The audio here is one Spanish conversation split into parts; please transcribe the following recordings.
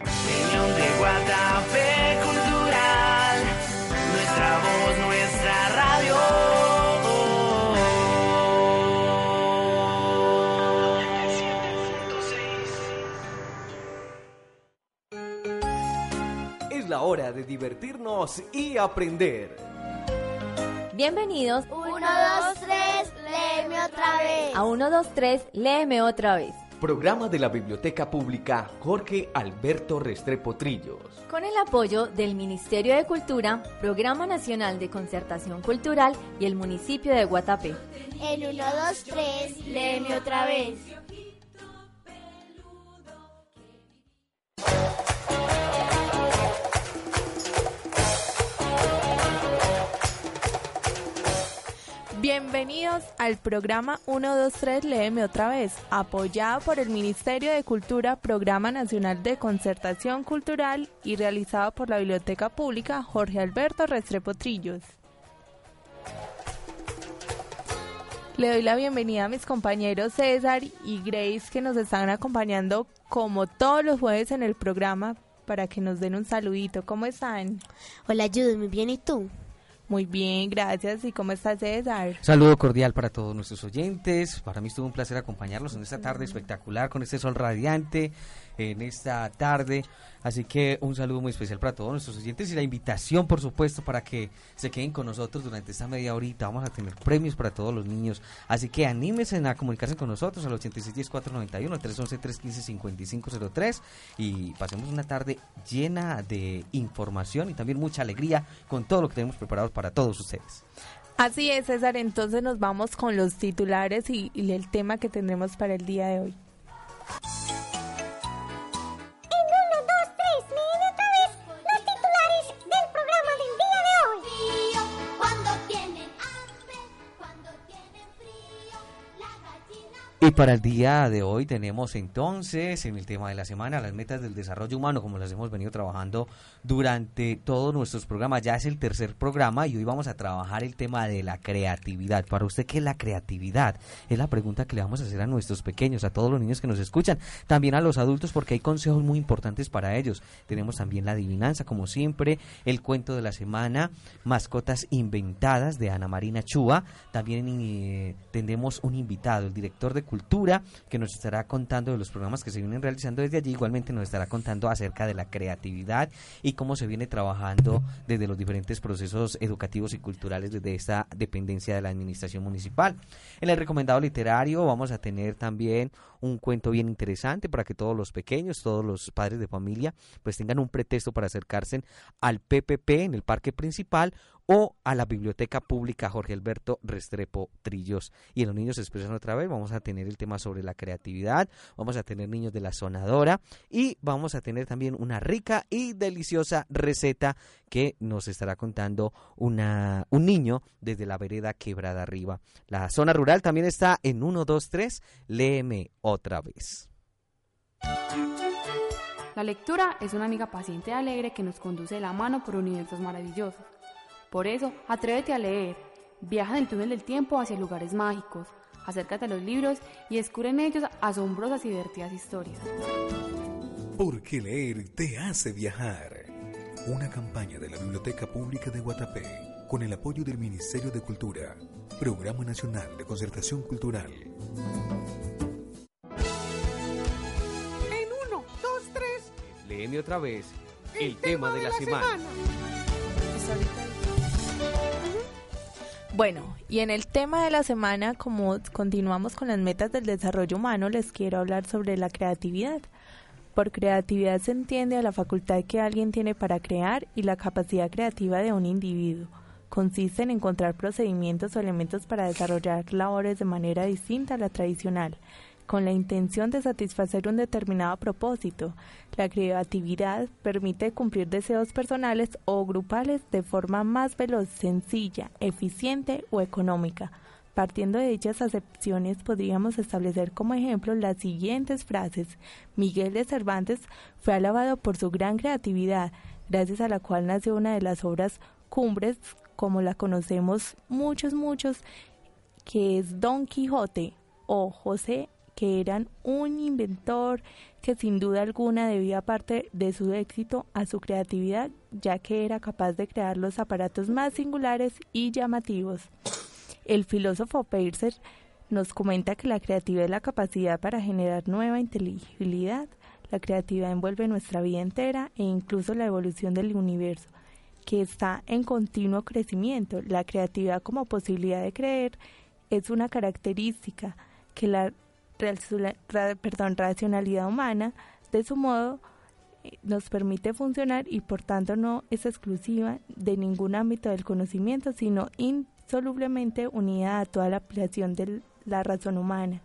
Unión de Guatapé Cultural, nuestra voz, nuestra radio. Es la hora de divertirnos y aprender. Bienvenidos Uno, dos, tres, léeme otra vez. a 123 Léeme otra vez. Programa de la Biblioteca Pública Jorge Alberto Restrepo Trillos. Con el apoyo del Ministerio de Cultura, Programa Nacional de Concertación Cultural y el municipio de Guatapé. En uno, dos, tres, léeme otra vez. Bienvenidos al programa 123 Léeme otra vez, apoyado por el Ministerio de Cultura, Programa Nacional de Concertación Cultural y realizado por la Biblioteca Pública Jorge Alberto Restrepo Trillos. Le doy la bienvenida a mis compañeros César y Grace que nos están acompañando como todos los jueves en el programa para que nos den un saludito. ¿Cómo están? Hola, Judy, muy bien, ¿y tú? Muy bien, gracias. ¿Y cómo está César? Saludo cordial para todos nuestros oyentes. Para mí estuvo un placer acompañarlos en esta tarde espectacular con este sol radiante en esta tarde. Así que un saludo muy especial para todos nuestros oyentes y la invitación, por supuesto, para que se queden con nosotros durante esta media horita. Vamos a tener premios para todos los niños. Así que anímense a comunicarse con nosotros al 8610-491, 311-315-5503 y pasemos una tarde llena de información y también mucha alegría con todo lo que tenemos preparado para todos ustedes. Así es, César. Entonces nos vamos con los titulares y, y el tema que tendremos para el día de hoy. Y para el día de hoy tenemos entonces en el tema de la semana las metas del desarrollo humano, como las hemos venido trabajando durante todos nuestros programas. Ya es el tercer programa y hoy vamos a trabajar el tema de la creatividad. Para usted, ¿qué es la creatividad? Es la pregunta que le vamos a hacer a nuestros pequeños, a todos los niños que nos escuchan, también a los adultos, porque hay consejos muy importantes para ellos. Tenemos también la adivinanza, como siempre, el cuento de la semana, mascotas inventadas de Ana Marina Chúa. También eh, tendremos un invitado, el director de cultura, que nos estará contando de los programas que se vienen realizando desde allí. Igualmente nos estará contando acerca de la creatividad y cómo se viene trabajando desde los diferentes procesos educativos y culturales desde esta dependencia de la administración municipal. En el recomendado literario vamos a tener también un cuento bien interesante para que todos los pequeños, todos los padres de familia, pues tengan un pretexto para acercarse al PPP en el parque principal o a la Biblioteca Pública Jorge Alberto Restrepo Trillos. Y en los niños se expresan otra vez, vamos a tener el tema sobre la creatividad, vamos a tener niños de la sonadora y vamos a tener también una rica y deliciosa receta que nos estará contando una, un niño desde la vereda Quebrada Arriba. La zona rural también está en 1, 2, 3, léeme otra vez. La lectura es una amiga paciente y alegre que nos conduce de la mano por universos maravillosos. Por eso, atrévete a leer. Viaja en el túnel del tiempo hacia lugares mágicos. Acércate a los libros y descubre en ellos asombrosas y divertidas historias. Porque leer te hace viajar. Una campaña de la Biblioteca Pública de Guatapé con el apoyo del Ministerio de Cultura, Programa Nacional de Concertación Cultural. En uno, dos, tres, Léeme otra vez el, tema, de la, semana. Bueno, y en el tema de la semana, como continuamos con las metas del desarrollo humano, les quiero hablar sobre la creatividad. Por creatividad se entiende a la facultad que alguien tiene para crear y la capacidad creativa de un individuo. Consiste en encontrar procedimientos o elementos para desarrollar labores de manera distinta a la tradicional, con la intención de satisfacer un determinado propósito. La creatividad permite cumplir deseos personales o grupales de forma más veloz, sencilla, eficiente o económica. Partiendo de dichas acepciones podríamos establecer como ejemplo las siguientes frases. Miguel de Cervantes fue alabado por su gran creatividad, gracias a la cual nació una de las obras cumbres, como la conocemos muchos, muchos, que es Don Quijote o José, que eran un inventor que sin duda alguna debía parte de su éxito a su creatividad, ya que era capaz de crear los aparatos más singulares y llamativos. El filósofo Peircer nos comenta que la creatividad es la capacidad para generar nueva inteligibilidad. La creatividad envuelve nuestra vida entera e incluso la evolución del universo, que está en continuo crecimiento. La creatividad como posibilidad de creer es una característica que la perdón, racionalidad humana, de su modo, eh, nos permite funcionar y por tanto no es exclusiva de ningún ámbito del conocimiento, sino solublemente unida a toda la ampliación de la razón humana.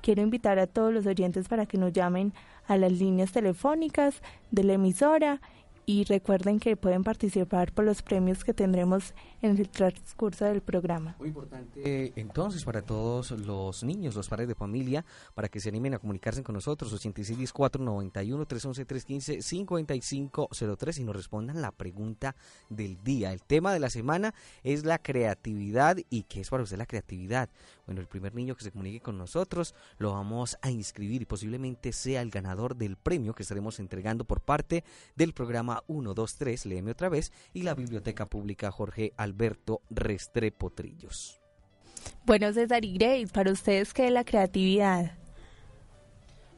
Quiero invitar a todos los oyentes para que nos llamen a las líneas telefónicas de la emisora y recuerden que pueden participar por los premios que tendremos en el transcurso del programa. Muy importante entonces para todos los niños, los padres de familia, para que se animen a comunicarse con nosotros, 861491 311 315 5503 y nos respondan la pregunta del día. El tema de la semana es la creatividad y qué es para usted la creatividad. Bueno, el primer niño que se comunique con nosotros lo vamos a inscribir y posiblemente sea el ganador del premio que estaremos entregando por parte del programa 123, léeme otra vez, y la Biblioteca Pública Jorge Alberto Restrepo Trillos. Bueno, César y Grace, para ustedes, ¿qué es la creatividad?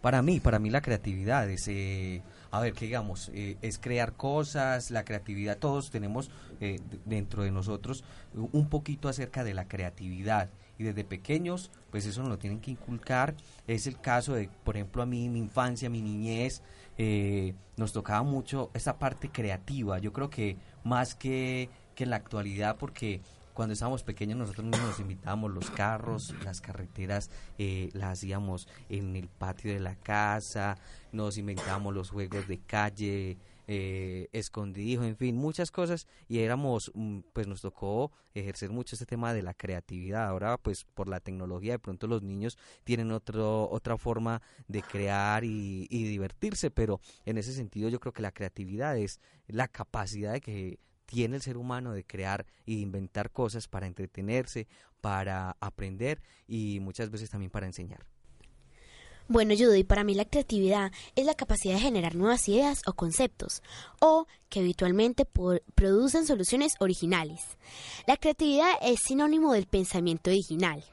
Para mí, para mí la creatividad es, eh, a ver, ¿qué digamos? Eh, es crear cosas, la creatividad, todos tenemos eh, dentro de nosotros un poquito acerca de la creatividad y desde pequeños, pues eso nos lo tienen que inculcar. Es el caso de, por ejemplo, a mí, mi infancia, mi niñez, eh, nos tocaba mucho esa parte creativa. Yo creo que más que, que en la actualidad, porque cuando estábamos pequeños nosotros mismos nos invitábamos los carros, las carreteras eh, las hacíamos en el patio de la casa, nos inventábamos los juegos de calle, eh, escondido, en fin, muchas cosas y éramos, mm, pues nos tocó ejercer mucho este tema de la creatividad. Ahora, pues por la tecnología, de pronto los niños tienen otro, otra forma de crear y, divertirse, pero en ese sentido yo creo que la creatividad es la capacidad que tiene el ser humano de crear y inventar cosas para entretenerse, para aprender y muchas veces también para enseñar. Bueno, Judy, para mí la creatividad es la capacidad de generar nuevas ideas o conceptos, o que habitualmente producen soluciones originales. La creatividad es sinónimo del pensamiento original.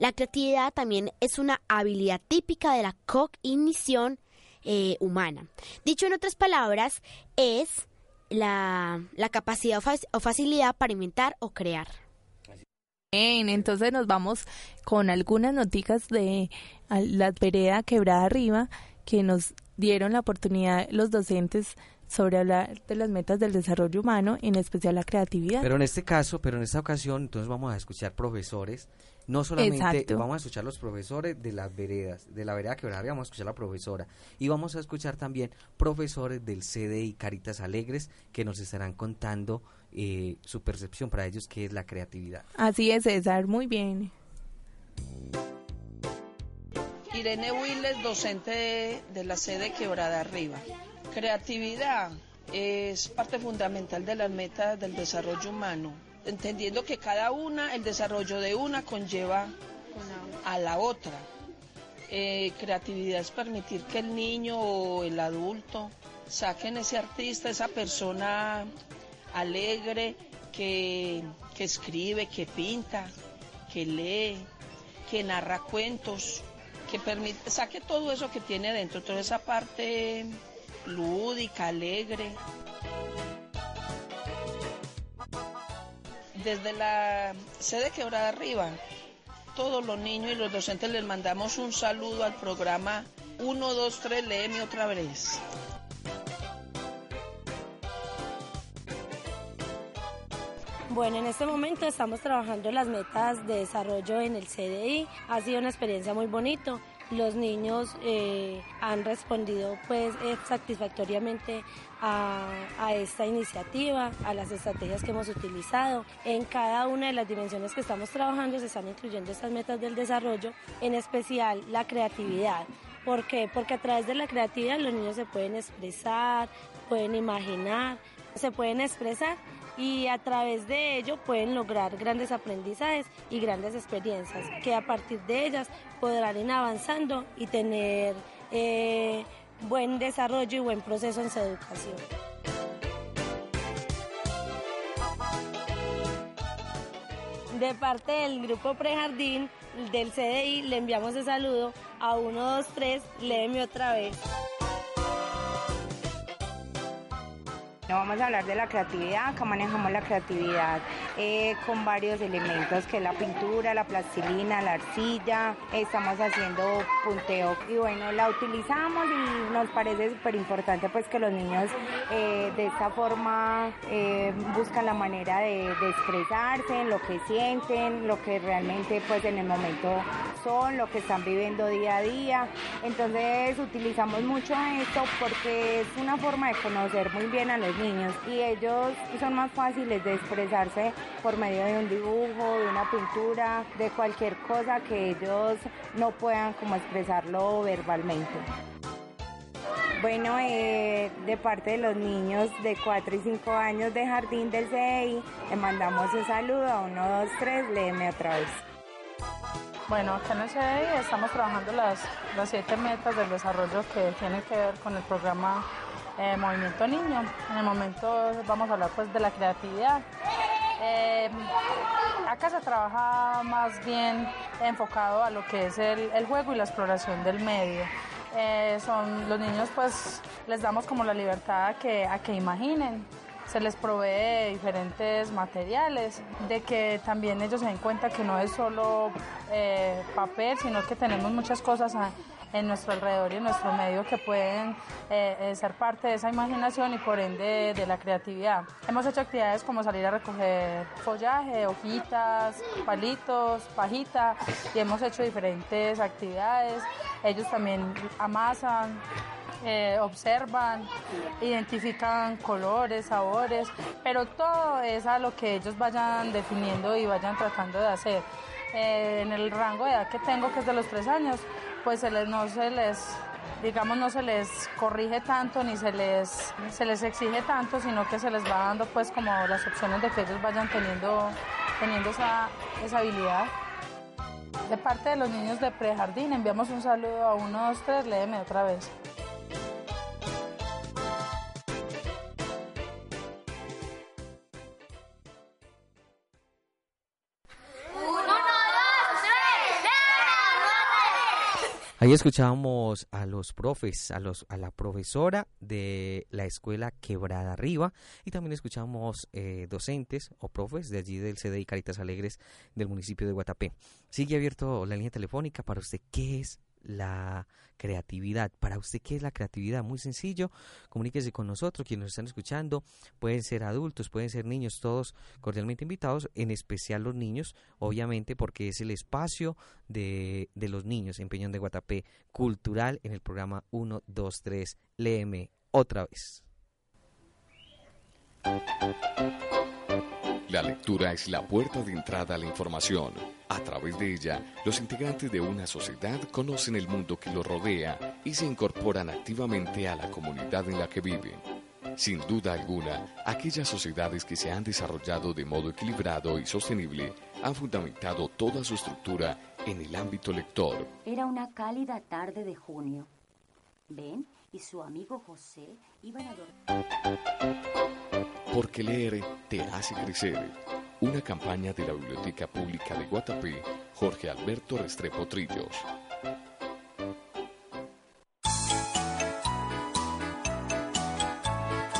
La creatividad también es una habilidad típica de la cognición eh, humana. Dicho en otras palabras, es la, la capacidad o facilidad para inventar o crear. Bien, entonces nos vamos con algunas noticias de las veredas quebrada arriba que nos dieron la oportunidad los docentes sobre hablar de las metas del desarrollo humano, en especial la creatividad. Pero en este caso, pero en esta ocasión, entonces vamos a escuchar profesores, no solamente vamos a escuchar los profesores de las veredas, de la vereda quebrada, vamos a escuchar a la profesora. Y vamos a escuchar también profesores del CDI Caritas Alegres que nos estarán contando eh, su percepción para ellos qué es la creatividad. Así es, César, muy bien. Irene Willes, docente de, la sede Quebrada Arriba. Creatividad es parte fundamental de las metas del desarrollo humano, entendiendo que cada una, el desarrollo de una conlleva a la otra. Eh, creatividad es permitir que el niño o el adulto saquen ese artista, esa persona alegre que, que escribe, que pinta, que lee, que narra cuentos, que permite, saque todo eso que tiene dentro, toda esa parte lúdica, alegre. Desde la sede Quebrada Arriba, todos los niños y los docentes les mandamos un saludo al programa 123 Léeme otra vez. Bueno, en este momento estamos trabajando las metas de desarrollo en el CDI. Ha sido una experiencia muy bonito los niños eh, han respondido pues eh, satisfactoriamente a, a, esta iniciativa, a las estrategias que hemos utilizado. En cada una de las dimensiones que estamos trabajando se están incluyendo estas metas del desarrollo, en especial la creatividad. ¿Por qué? Porque a través de la creatividad los niños se pueden expresar, pueden imaginar, se pueden expresar y a través de ello pueden lograr grandes aprendizajes y grandes experiencias que a partir de ellas podrán ir avanzando y tener eh, buen desarrollo y buen proceso en su educación. De parte del grupo Prejardín del CDI le enviamos el saludo a 123, léeme otra vez. No vamos a hablar de la creatividad, acá manejamos la creatividad eh, con varios elementos que es la pintura, la plastilina, la arcilla, estamos haciendo punteo y bueno, la utilizamos y nos parece súper importante pues que los niños eh, de esta forma eh, buscan la manera de, de expresarse, lo que sienten, lo que realmente pues en el momento son, lo que están viviendo día a día. Entonces utilizamos mucho esto porque es una forma de conocer muy bien a los niños y ellos son más fáciles de expresarse por medio de un dibujo, de una pintura, de cualquier cosa que ellos no puedan como expresarlo verbalmente. Bueno, eh, de parte de los niños de 4 y 5 años de Jardín del CEI, le mandamos un saludo a 1, 2, 3, léeme otra vez. Bueno, acá en el CEI estamos trabajando las, las siete metas del desarrollo que tienen que ver con el programa eh, Movimiento Niño. En el momento vamos a hablar pues de la creatividad. Eh, acá se trabaja más bien enfocado a lo que es el, juego y la exploración del medio. Eh, son los niños pues les damos como la libertad a que, a que imaginen se les provee diferentes materiales, de que también ellos se den cuenta que no es solo papel, sino que tenemos muchas cosas a, en nuestro alrededor y en nuestro medio que pueden eh, eh, ser parte de esa imaginación y por ende de la creatividad. Hemos hecho actividades como salir a recoger follaje, hojitas, palitos, pajita y hemos hecho diferentes actividades. Ellos también amasan, eh, observan, identifican colores, sabores, pero todo es a lo que ellos vayan definiendo y vayan tratando de hacer. En el rango de edad que tengo, que es de los tres años, pues se les, no se les, digamos, no se les corrige tanto ni se les, se les exige tanto, sino que se les va dando pues como las opciones de que ellos vayan teniendo, teniendo esa, esa habilidad. De parte de los niños de prejardín enviamos un saludo a uno, dos, tres, léeme otra vez. Ahí escuchábamos a los profes, a, los, a la profesora de la escuela Quebrada Arriba y también escuchamos eh, docentes o profes de allí del CDI Caritas Alegres del municipio de Guatapé. Sigue abierto la línea telefónica para usted. ¿Qué es la creatividad. Para usted, ¿qué es la creatividad? Muy sencillo, comuníquese con nosotros, quienes nos están escuchando, pueden ser adultos, pueden ser niños, todos cordialmente invitados, en especial los niños, obviamente, porque es el espacio de, de los niños en Peñón de Guatapé, cultural, en el programa 1, 2, 3, léeme otra vez. La lectura es la puerta de entrada a la información. A través de ella, los integrantes de una sociedad conocen el mundo que los rodea y se incorporan activamente a la comunidad en la que viven. Sin duda alguna, aquellas sociedades que se han desarrollado de modo equilibrado y sostenible han fundamentado toda su estructura en el ámbito lector. Era una cálida tarde de junio. Ben y su amigo José iban a dormir. Porque leer te hace crecer. Una campaña de la Biblioteca Pública de Guatapé, Jorge Alberto Restrepo Trillos.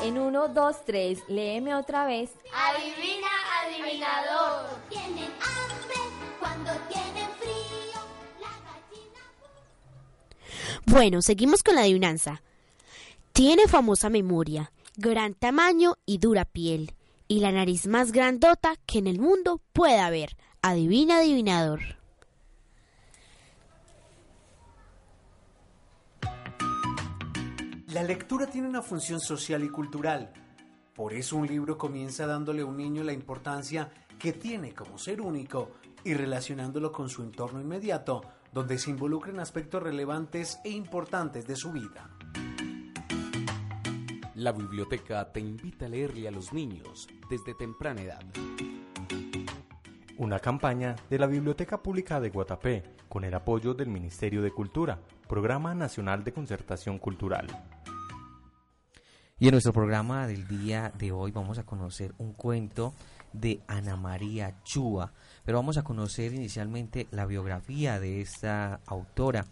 En 1, 2, 3, léeme otra vez. Adivina, adivinador. Tienen hambre cuando tienen frío. Bueno, seguimos con la adivinanza. Tiene famosa memoria, gran tamaño y dura piel, y la nariz más grandota que en el mundo pueda haber. Adivina, adivinador. La lectura tiene una función social y cultural. Por eso un libro comienza dándole a un niño la importancia que tiene como ser único y relacionándolo con su entorno inmediato, donde se involucran aspectos relevantes e importantes de su vida. La biblioteca te invita a leerle a los niños desde temprana edad. Una campaña de la Biblioteca Pública de Guatapé con el apoyo del Ministerio de Cultura, Programa Nacional de Concertación Cultural. Y en nuestro programa del día de hoy vamos a conocer un cuento de Ana María Chúa, pero vamos a conocer inicialmente la biografía de esta autora.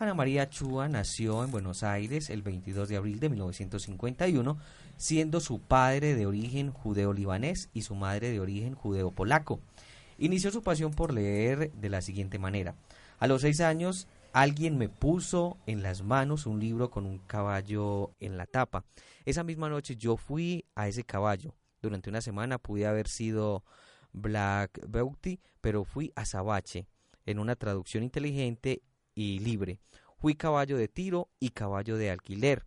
Ana María Chúa nació en Buenos Aires el 22 de abril de 1951, siendo su padre de origen judeo-libanés y su madre de origen judeo-polaco. Inició su pasión por leer de la siguiente manera. A los seis años, alguien me puso en las manos un libro con un caballo en la tapa. Esa misma noche yo fui a ese caballo. Durante una semana pude haber sido Black Beauty, pero fui a Sabache, en una traducción inteligente y libre. Fui caballo de tiro y caballo de alquiler.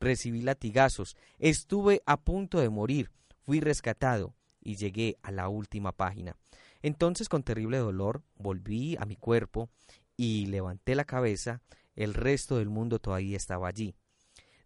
Recibí latigazos. Estuve a punto de morir. Fui rescatado y llegué a la última página. Entonces con terrible dolor volví a mi cuerpo y levanté la cabeza, el resto del mundo todavía estaba allí.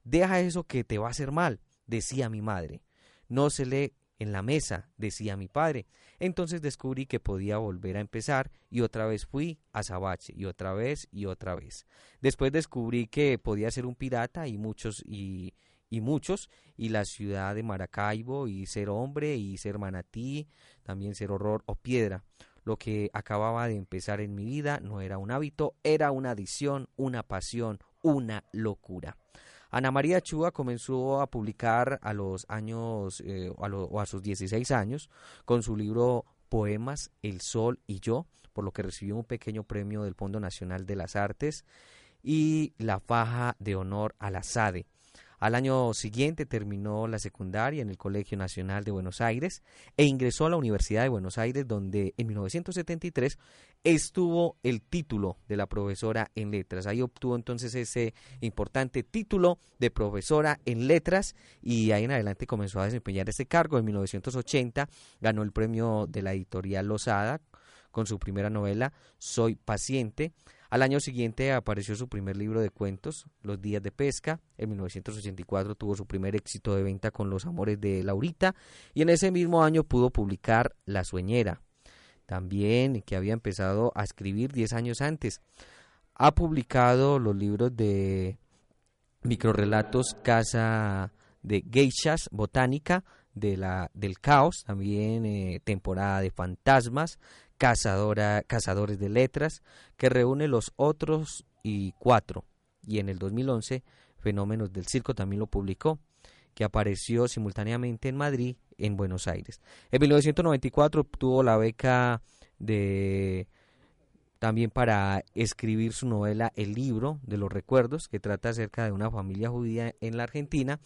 Deja eso que te va a hacer mal, decía mi madre. No se lee en la mesa, decía mi padre. Entonces descubrí que podía volver a empezar y otra vez fui a Sabache y otra vez y otra vez. Después descubrí que podía ser un pirata y muchos y, y muchos, y la ciudad de Maracaibo, y ser hombre, y ser manatí, también ser horror o piedra. Lo que acababa de empezar en mi vida no era un hábito, era una adicción, una pasión, una locura. Ana María Chúa comenzó a publicar a los años eh, a o a sus 16 años con su libro Poemas, El Sol y Yo, por lo que recibió un pequeño premio del Fondo Nacional de las Artes y la faja de honor a la SADE. Al año siguiente terminó la secundaria en el Colegio Nacional de Buenos Aires e ingresó a la Universidad de Buenos Aires donde en 1973 estuvo el título de la profesora en letras. Ahí obtuvo entonces ese importante título de profesora en letras y ahí en adelante comenzó a desempeñar ese cargo. En 1980 ganó el premio de la editorial Losada con su primera novela Soy paciente. Al año siguiente apareció su primer libro de cuentos, Los días de pesca. En 1984 tuvo su primer éxito de venta con Los amores de Laurita y en ese mismo año pudo publicar La sueñera, también que había empezado a escribir 10 años antes. Ha publicado los libros de microrelatos Casa de Geishas Botánica, de la, del caos, también eh, temporada de fantasmas, cazadora, cazadores de letras, que reúne los otros y cuatro. Y en el 2011, Fenómenos del Circo también lo publicó, que apareció simultáneamente en Madrid, en Buenos Aires. En 1994 obtuvo la beca de también para escribir su novela El libro de los recuerdos, que trata acerca de una familia judía en la Argentina,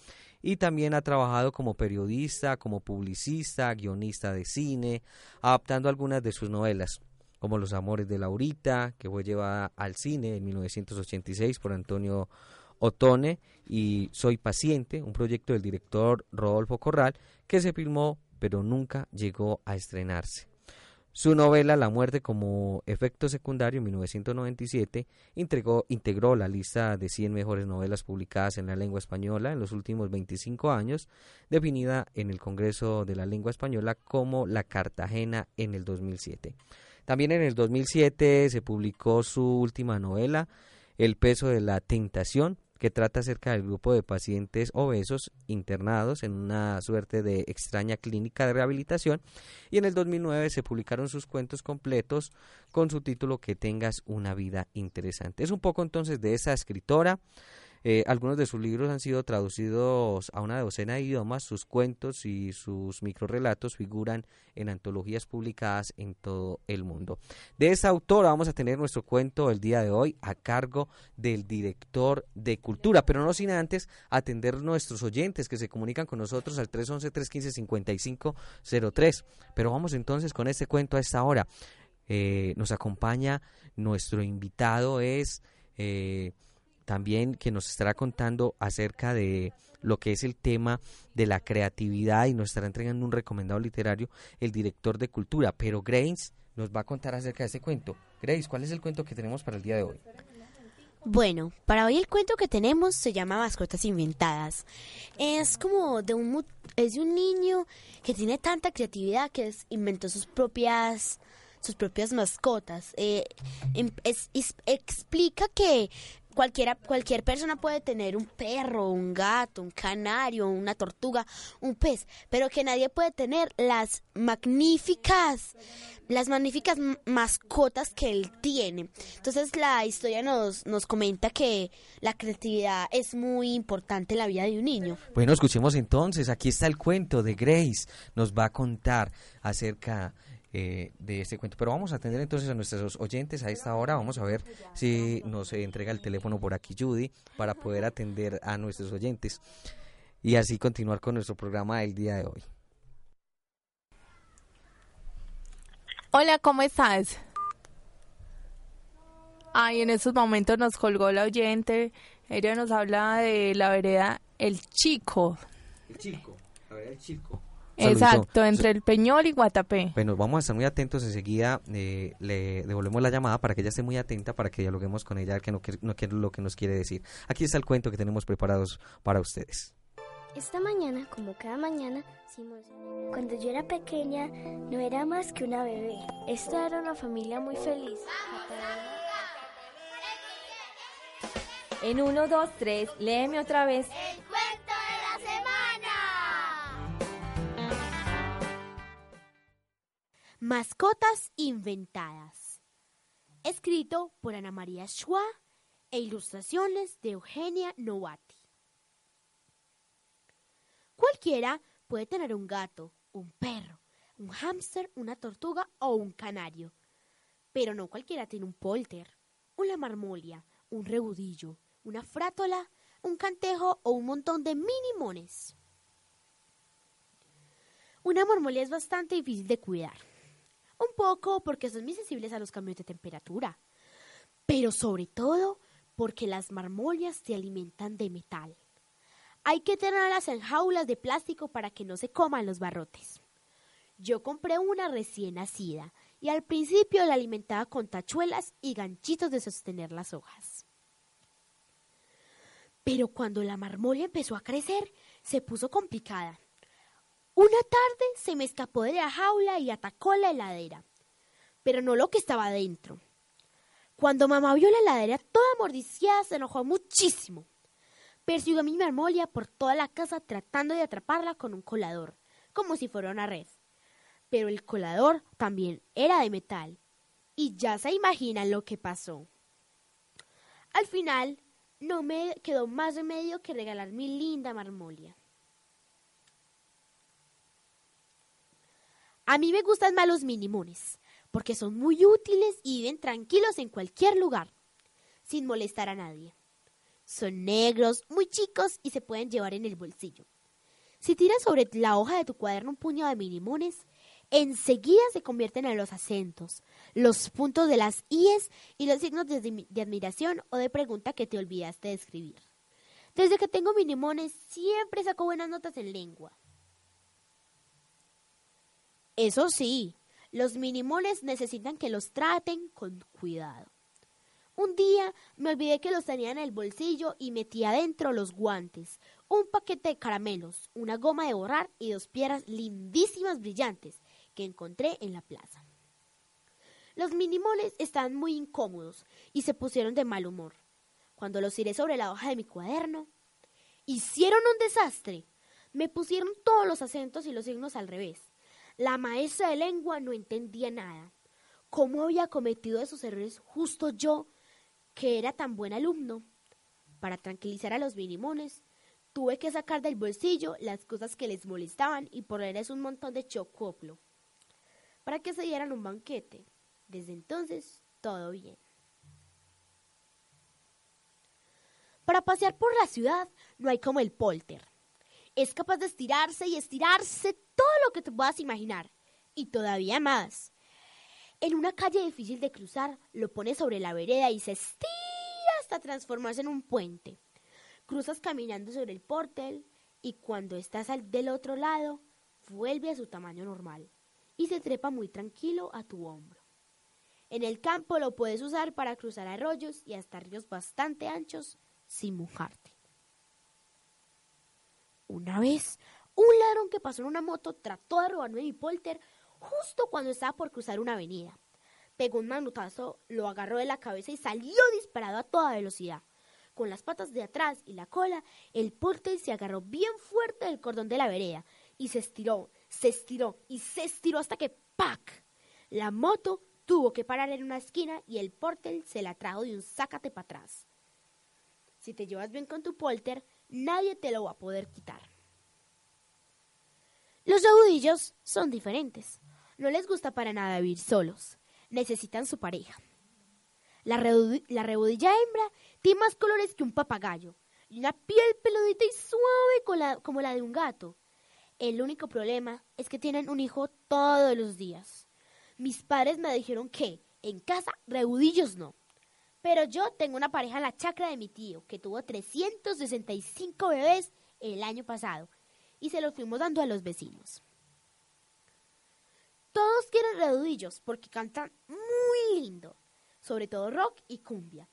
y también ha trabajado como periodista, como publicista, guionista de cine, adaptando algunas de sus novelas, como Los Amores de Laurita, que fue llevada al cine en 1986 por Antonio Otone, y Soy Paciente, un proyecto del director Rodolfo Corral, que se filmó pero nunca llegó a estrenarse. Su novela La muerte como efecto secundario en 1997 integró, integró la lista de 100 mejores novelas publicadas en la lengua española en los últimos 25 años, definida en el Congreso de la Lengua Española como La Cartagena en el 2007. También en el 2007 se publicó su última novela, El peso de la tentación, que trata acerca del grupo de pacientes obesos internados en una suerte de extraña clínica de rehabilitación y en el 2009 se publicaron sus cuentos completos con su título Que tengas una vida interesante. Es un poco entonces de esa escritora eh, algunos de sus libros han sido traducidos a una docena de idiomas, sus cuentos y sus microrelatos figuran en antologías publicadas en todo el mundo. De esta autora vamos a tener nuestro cuento el día de hoy a cargo del director de cultura, pero no sin antes atender nuestros oyentes que se comunican con nosotros al 311-315-5503. Pero vamos entonces con este cuento a esta hora. Eh, nos acompaña nuestro invitado es... Eh, también que nos estará contando acerca de lo que es el tema de la creatividad y nos estará entregando un recomendado literario el director de cultura. Pero Grace nos va a contar acerca de ese cuento. Grace, ¿cuál es el cuento que tenemos para el día de hoy? Bueno, para hoy el cuento que tenemos se llama Mascotas Inventadas. Es como de un, es de un niño que tiene tanta creatividad que inventó sus propias sus propias mascotas. Eh, em- explica que cualquiera, cualquier persona puede tener un perro, un gato, un canario, una tortuga, un pez, pero que nadie puede tener las magníficas, las magníficas mascotas que él tiene. Entonces la historia nos, nos comenta que la creatividad es muy importante en la vida de un niño. Bueno, escuchemos entonces, aquí está el cuento de Grace, nos va a contar acerca eh, de este cuento. Pero vamos a atender entonces a nuestros oyentes a esta hora, vamos a ver si nos entrega el teléfono por aquí Judy para poder atender a nuestros oyentes y así continuar con nuestro programa del día de hoy. Hola, ¿cómo estás? Ay, en estos momentos nos colgó la oyente. Ella nos habla de la vereda El Chico. El chico, a ver, el chico. Exacto, entre el Peñol y Guatapé. Bueno, vamos a estar muy atentos. Enseguida eh, le devolvemos la llamada para que ella esté muy atenta, para que dialoguemos con ella, que no, que- no, que lo que nos quiere decir. Aquí está el cuento que tenemos preparados para ustedes. Esta mañana, como cada mañana. Cuando yo era pequeña, no era más que una bebé. Esta era una familia muy feliz. En 1, 2, 3, léeme otra vez. ¡El cuento Mascotas inventadas. Escrito por Ana María Schwa e ilustraciones de Eugenia Novati. Cualquiera puede tener un gato, un perro, un hámster, una tortuga o un canario. Pero no cualquiera tiene un polter, una marmolia, un rebudillo, una frátola, un cantejo o un montón de mini mones. Una marmolia es bastante difícil de cuidar. Un poco porque son muy sensibles a los cambios de temperatura. Pero sobre todo porque las marmolias se alimentan de metal. Hay que tenerlas en jaulas de plástico para que no se coman los barrotes. Yo compré una recién nacida y al principio la alimentaba con tachuelas y ganchitos de sostener las hojas. Pero cuando la marmolia empezó a crecer, se puso complicada. Una tarde se me escapó de la jaula y atacó la heladera, pero no lo que estaba dentro. Cuando mamá vio la heladera toda mordiciada, se enojó muchísimo. Persiguió a mi marmolia por toda la casa tratando de atraparla con un colador, como si fuera una red. Pero el colador también era de metal, y ya se imaginan lo que pasó. Al final, no me quedó más remedio que regalar mi linda marmolia. A mí me gustan más los minimones, porque son muy útiles y viven tranquilos en cualquier lugar, sin molestar a nadie. Son negros, muy chicos y se pueden llevar en el bolsillo. Si tiras sobre la hoja de tu cuaderno un puñado de minimones, enseguida se convierten en los acentos, los puntos de las IES y los signos de, de admiración o de pregunta que te olvidaste de escribir. Desde que tengo minimones, siempre saco buenas notas en lengua. Eso sí, los minimones necesitan que los traten con cuidado. Un día me olvidé que los tenía en el bolsillo y metí adentro los guantes, un paquete de caramelos, una goma de borrar y dos piedras lindísimas brillantes que encontré en la plaza. Los minimones estaban muy incómodos y se pusieron de mal humor. Cuando los tiré sobre la hoja de mi cuaderno, hicieron un desastre. Me pusieron todos los acentos y los signos al revés. La maestra de lengua no entendía nada. ¿Cómo había cometido esos errores justo yo, que era tan buen alumno? Para tranquilizar a los minimones, tuve que sacar del bolsillo las cosas que les molestaban y ponerles un montón de chocoplo, para que se dieran un banquete. Desde entonces, todo bien. Para pasear por la ciudad no hay como el polter. Es capaz de estirarse y estirarse todo lo que te puedas imaginar, y todavía más. En una calle difícil de cruzar, lo pones sobre la vereda y se estira, hasta transformarse en un puente. Cruzas caminando sobre el portal y cuando estás al del otro lado, vuelve a su tamaño normal y se trepa muy tranquilo a tu hombro. En el campo lo puedes usar para cruzar arroyos y hasta ríos bastante anchos sin mojarte. Una vez, un ladrón que pasó en una moto trató de robarme mi polter justo cuando estaba por cruzar una avenida. Pegó un manotazo, lo agarró de la cabeza y salió disparado a toda velocidad. Con las patas de atrás y la cola, el polter se agarró bien fuerte del cordón de la vereda y se estiró, se estiró y se estiró hasta que ¡pac! La moto tuvo que parar en una esquina y el portel se la trajo de un sácate para atrás. Si te llevas bien con tu polter, nadie te lo va a poder quitar. Los reudillos son diferentes. No les gusta para nada vivir solos. Necesitan su pareja. La, la reudilla hembra tiene más colores que un papagayo y una piel peludita y suave como la de un gato. El único problema es que tienen un hijo todos los días. Mis padres me dijeron que en casa reudillos no. Pero yo tengo una pareja en la chacra de mi tío que tuvo 365 bebés el año pasado y se los fuimos dando a los vecinos. Todos quieren reudillos porque cantan muy lindo, sobre todo rock y cumbia.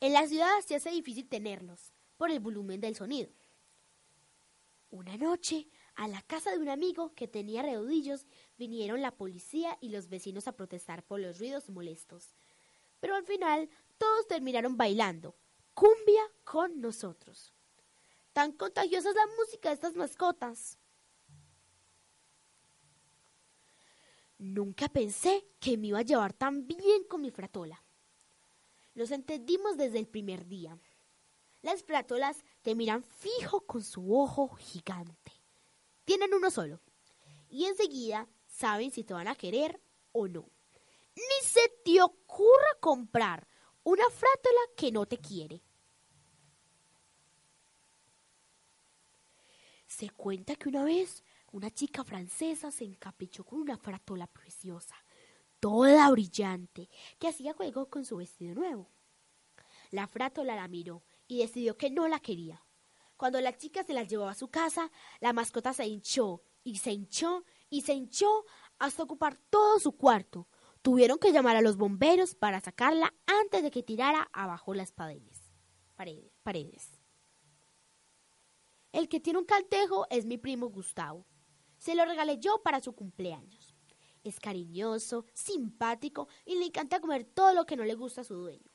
En la ciudad se hace difícil tenerlos por el volumen del sonido. Una noche, a la casa de un amigo que tenía reudillos, vinieron la policía y los vecinos a protestar por los ruidos molestos. Pero al final todos terminaron bailando cumbia con nosotros. Tan contagiosa es la música de estas mascotas. Nunca pensé que me iba a llevar tan bien con mi fratola. Nos entendimos desde el primer día. Las fratolas te miran fijo con su ojo gigante. Tienen uno solo. Y enseguida saben si te van a querer o no. Ni se te ocurra comprar una frátola que no te quiere. Se cuenta que una vez una chica francesa se encaprichó con una fratola preciosa, toda brillante, que hacía juego con su vestido nuevo. La frátola la miró y decidió que no la quería. Cuando la chica se la llevó a su casa, la mascota se hinchó y se hinchó y se hinchó hasta ocupar todo su cuarto. Tuvieron que llamar a los bomberos para sacarla antes de que tirara abajo las paredes. Paredes. El que tiene un caltejo es mi primo Gustavo. Se lo regalé yo para su cumpleaños. Es cariñoso, simpático y le encanta comer todo lo que no le gusta a su dueño.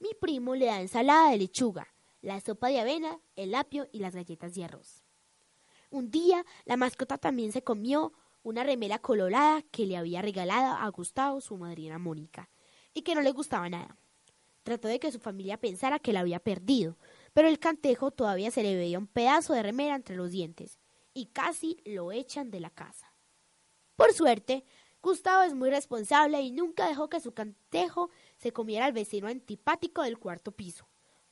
Mi primo le da ensalada de lechuga, la sopa de avena, el apio y las galletas de arroz. Un día la mascota también se comió una remera colorada que le había regalado a Gustavo su madrina Mónica y que no le gustaba nada. Trató de que su familia pensara que la había perdido, pero el cantejo todavía se le veía un pedazo de remera entre los dientes y casi lo echan de la casa. Por suerte, Gustavo es muy responsable y nunca dejó que su cantejo se comiera al vecino antipático del cuarto piso,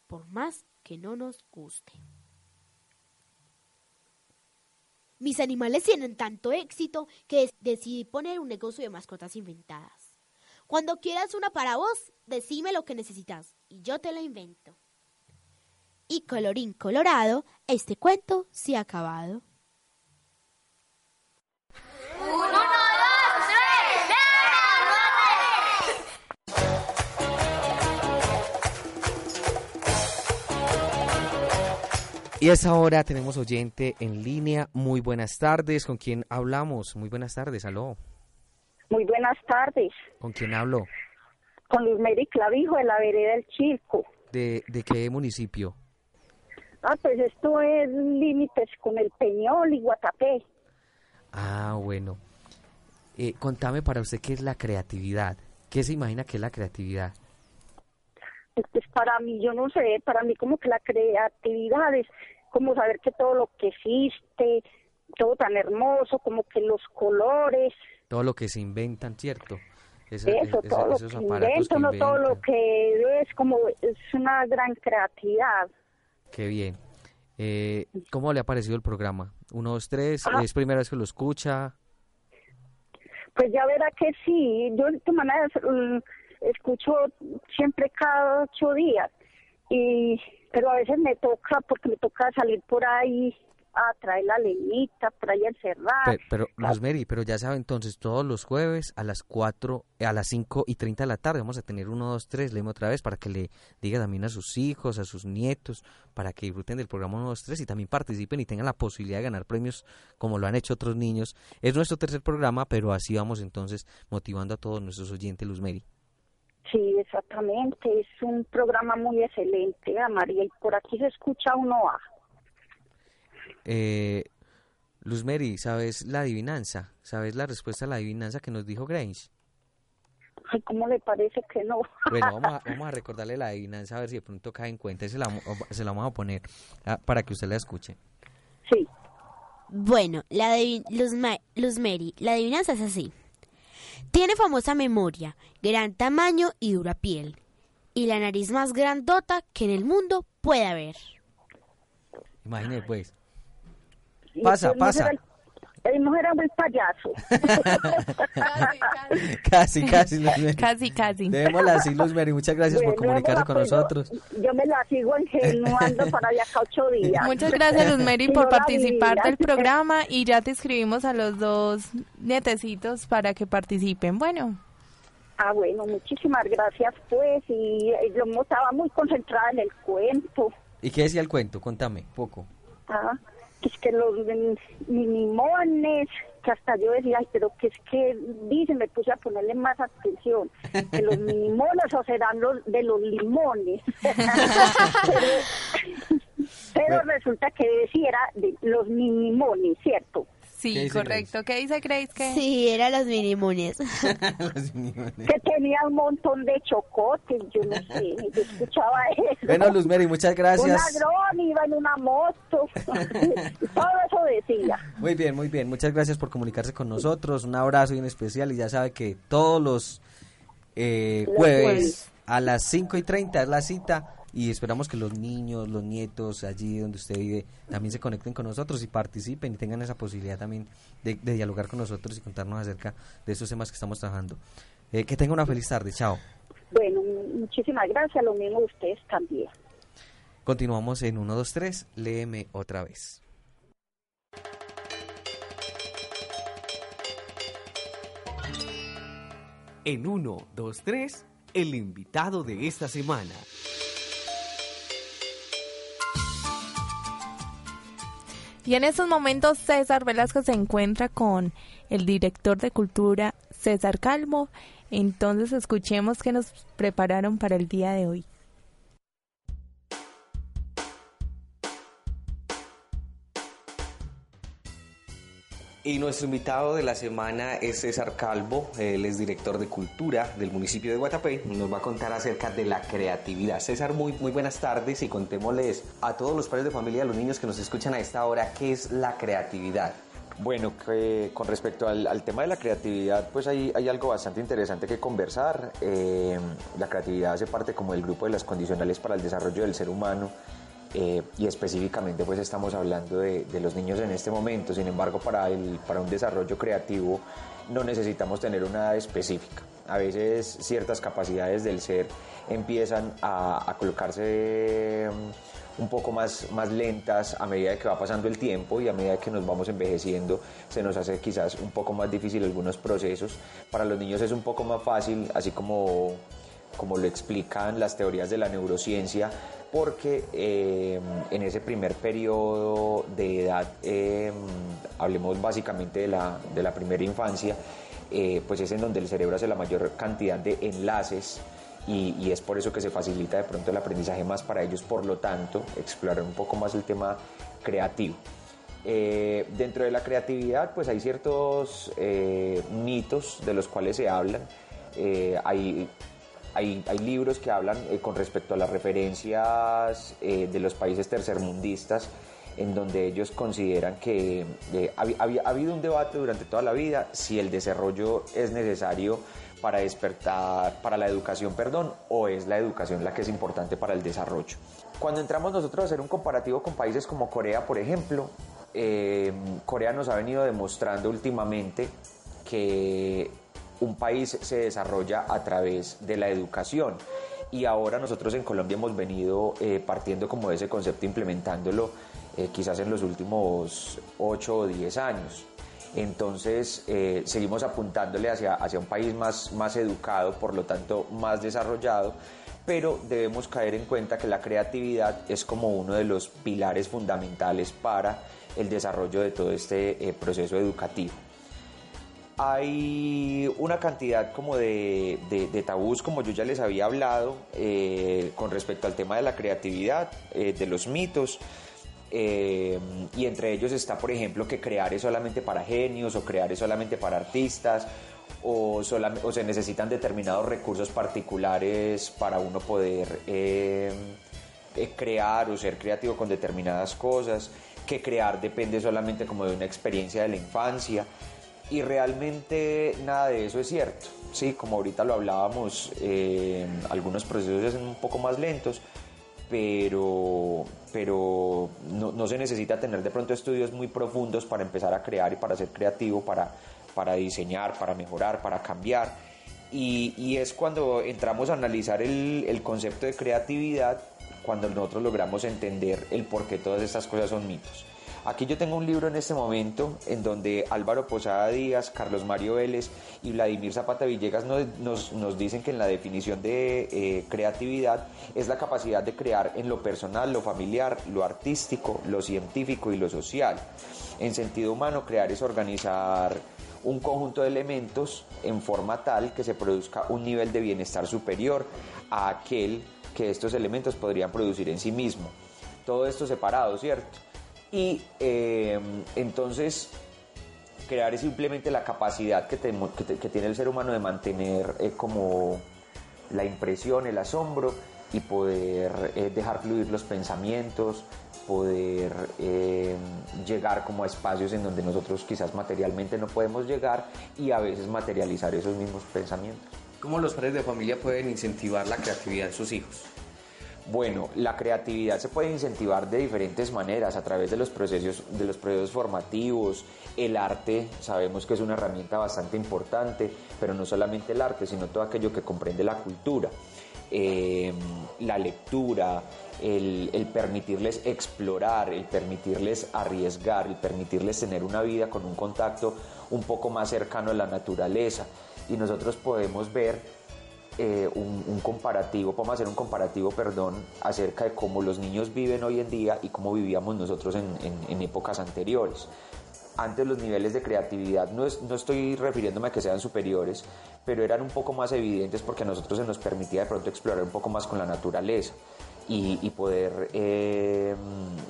por más que no nos guste. Mis animales tienen tanto éxito que decidí poner un negocio de mascotas inventadas. Cuando quieras una para vos, decime lo que necesitas y yo te lo invento. Y colorín colorado, este cuento se ha acabado. Y a esa hora tenemos oyente en línea. Muy buenas tardes. ¿Con quién hablamos? Muy buenas tardes. Aló. Muy buenas tardes. ¿Con quién hablo? Con Luz Mary Clavijo de la vereda del Chilco. ¿De, de qué municipio? Ah, pues esto es límites con el Peñol y Guatapé. Ah, bueno. Eh, contame para usted qué es la creatividad. ¿Qué se imagina que es la creatividad? Pues para mí, yo no sé, para mí como que la creatividad es como saber que todo lo que existe, todo tan hermoso, como que los colores, Todo lo que se inventan, ¿cierto? Esa- eso, esa- todo lo que invento, no todo lo que ves, como es una gran creatividad. Qué bien. Eh, ¿Cómo le ha parecido el programa? Uno, dos, tres. Ah. ¿Es primera vez que lo escucha? Pues ya verá que sí, yo de todas maneras mm, escucho siempre cada ocho días y pero a veces me toca porque me toca salir por ahí a traer la leñita, por ahí a encerrar. Pero, pero Rosemary, pero ya sabe entonces, todos los jueves a las 4, a las 5 y 30 de la tarde vamos a tener 1, 2, 3, leemos otra vez para que le diga también a sus hijos, a sus nietos, para que disfruten del programa 1, 2, 3 y también participen y tengan la posibilidad de ganar premios como lo han hecho otros niños. Es nuestro tercer programa, pero así vamos entonces motivando a todos nuestros oyentes, Luzmeri. Sí, exactamente. Es un programa muy excelente, a María, y por aquí se escucha uno A. Eh, Luzmeri, ¿sabes la adivinanza? ¿Sabes la respuesta a la adivinanza que nos dijo Grange? Ay, ¿cómo le parece que no? Bueno, vamos a, vamos a recordarle la adivinanza a ver si de pronto cae en cuenta y se la, se la vamos a poner ah, para que usted la escuche. Sí. Bueno, la de Luzma- Luzmeri, la adivinanza es así. Tiene famosa memoria, gran tamaño y dura piel. Y la nariz más grandota que en el mundo puede haber. Imagine pues. Pasa, pasa. El mujer era el payaso. Casi, casi, Luzmeri. Casi, casi. Démosla así, Luzmeri. Muchas gracias por Bueno, comunicarse no, con pues, nosotros. Yo me la sigo ingenuando para acá ocho días. Muchas gracias, Luzmeri, Y por no participar del programa y ya te escribimos a los dos nietecitos para que participen. Bueno, Ah, bueno, muchísimas gracias, pues. Y eh, yo estaba muy concentrada en el cuento. ¿Y qué decía el cuento? Contame, poco. Ah, que es que los minimones, que hasta yo decía, ay, pero que es que, dice, me puse a ponerle más atención, que los minimones o serán los de los limones. pero, pero resulta que decía era de los minimones, ¿cierto? Sí, ¿Qué dice correcto. ¿Qué dice Grace? ¿Qué? Sí, eran los minimones. Que tenía un montón de chocotes, yo no sé, yo escuchaba eso. Bueno, Luzmeri, muchas Un gracias. ladrón iba en una moto, todo eso decía. Muy bien, muy bien. Muchas gracias por comunicarse con nosotros. Un abrazo bien especial y ya sabe que todos los eh, jueves. a las 5 y 30 es la cita y esperamos que los niños, los nietos allí donde usted vive también se conecten con nosotros y participen y tengan esa posibilidad también de, de dialogar con nosotros y contarnos acerca de estos temas que estamos trabajando. Eh, que tenga una feliz tarde. Chao. Bueno, muchísimas gracias, lo mismo ustedes también. Continuamos en 1, 2, 3. Léeme otra vez. En 1, 2, 3, el invitado de esta semana. Y en estos momentos César Velasco se encuentra con el director de cultura César Calmo. Entonces escuchemos qué nos prepararon para el día de hoy. Y nuestro invitado de la semana es César Calvo, él es director de cultura del municipio de Guatapé nos va a contar acerca de la creatividad. César, muy, muy buenas tardes y contémosles a todos los padres de familia, a los niños que nos escuchan a esta hora, ¿qué es la creatividad? Bueno, que con respecto al, al tema de la creatividad, pues hay, hay algo bastante interesante que conversar. Eh, la creatividad hace parte como del grupo de las condicionales para el desarrollo del ser humano eh, y específicamente pues estamos hablando de, los niños en este momento. Sin embargo, para, el, para un desarrollo creativo no necesitamos tener una edad específica. A veces ciertas capacidades del ser empiezan a, a colocarse mm, un poco más, más lentas a medida que va pasando el tiempo y a medida que nos vamos envejeciendo se nos hace quizás un poco más difícil algunos procesos. Para los niños es un poco más fácil, así como, como lo explican las teorías de la neurociencia, porque eh, en ese primer periodo de edad, eh, hablemos básicamente de la, de la primera infancia, eh, pues es en donde el cerebro hace la mayor cantidad de enlaces y, y, es por eso que se facilita de pronto el aprendizaje más para ellos, por lo tanto, explorar un poco más el tema creativo. Eh, dentro de la creatividad, pues hay ciertos eh, mitos de los cuales se hablan. Eh, hay, hay, hay, libros que hablan con respecto a las referencias de los países tercermundistas en donde ellos consideran que eh, había, ha habido un debate durante toda la vida si el desarrollo es necesario para despertar, para la educación, perdón, o es la educación la que es importante para el desarrollo. Cuando entramos nosotros a hacer un comparativo con países como Corea, por ejemplo, eh, Corea nos ha venido demostrando últimamente que un país se desarrolla a través de la educación y ahora nosotros en Colombia hemos venido eh, partiendo como de ese concepto, implementándolo eh, quizás en los últimos 8 o 10 años. Entonces eh, seguimos apuntándole hacia, hacia un país más, más educado, por lo tanto más desarrollado, pero debemos caer en cuenta que la creatividad es como uno de los pilares fundamentales para el desarrollo de todo este proceso educativo hay una cantidad como de, tabús, como yo ya les había hablado, eh, con respecto al tema de la creatividad, eh, de los mitos. Eh, y entre ellos está, por ejemplo, que crear es solamente para genios o crear es solamente para artistas o, o se necesitan determinados recursos particulares para uno poder crear o ser creativo con determinadas cosas, que crear depende solamente como de una experiencia de la infancia y realmente nada de eso es cierto. Sí, como ahorita lo hablábamos, eh, algunos procesos son un poco más lentos, pero, pero no, se necesita tener de pronto estudios muy profundos para empezar a crear y para ser creativo, para, para diseñar, para mejorar, para cambiar. Y, y es cuando entramos a analizar el, el concepto de creatividad, cuando nosotros logramos entender el por qué todas estas cosas son mitos. Aquí yo tengo un libro en este momento en donde Álvaro Posada Díaz, Carlos Mario Vélez y Vladimir Zapata Villegas nos, dicen que en la definición de eh, creatividad es la capacidad de crear en lo personal, lo familiar, lo artístico, lo científico y lo social. En sentido humano, crear es organizar un conjunto de elementos en forma tal que se produzca un nivel de bienestar superior a aquel que estos elementos podrían producir en sí mismo. Todo esto separado, ¿cierto? Y eh, entonces crear es simplemente la capacidad que, tiene el ser humano de mantener eh, como la impresión, el asombro y poder eh, dejar fluir los pensamientos, poder llegar como a espacios en donde nosotros quizás materialmente no podemos llegar y a veces materializar esos mismos pensamientos. ¿Cómo los padres de familia pueden incentivar la creatividad de sus hijos? Bueno, la creatividad se puede incentivar de diferentes maneras, a través de los procesos, de los procesos formativos, el arte, sabemos que es una herramienta bastante importante, pero no solamente el arte, sino todo aquello que comprende la cultura, em, la lectura, el, el, permitirles explorar, el permitirles arriesgar, el permitirles tener una vida con un contacto un poco más cercano a la naturaleza. Y nosotros podemos ver eh, un, comparativo, podemos hacer un comparativo, perdón, acerca de cómo los niños viven hoy en día y cómo vivíamos nosotros en, épocas anteriores. Antes los niveles de creatividad, no, no estoy refiriéndome a que sean superiores, pero eran un poco más evidentes porque a nosotros se nos permitía de pronto explorar un poco más con la naturaleza. Y, poder eh,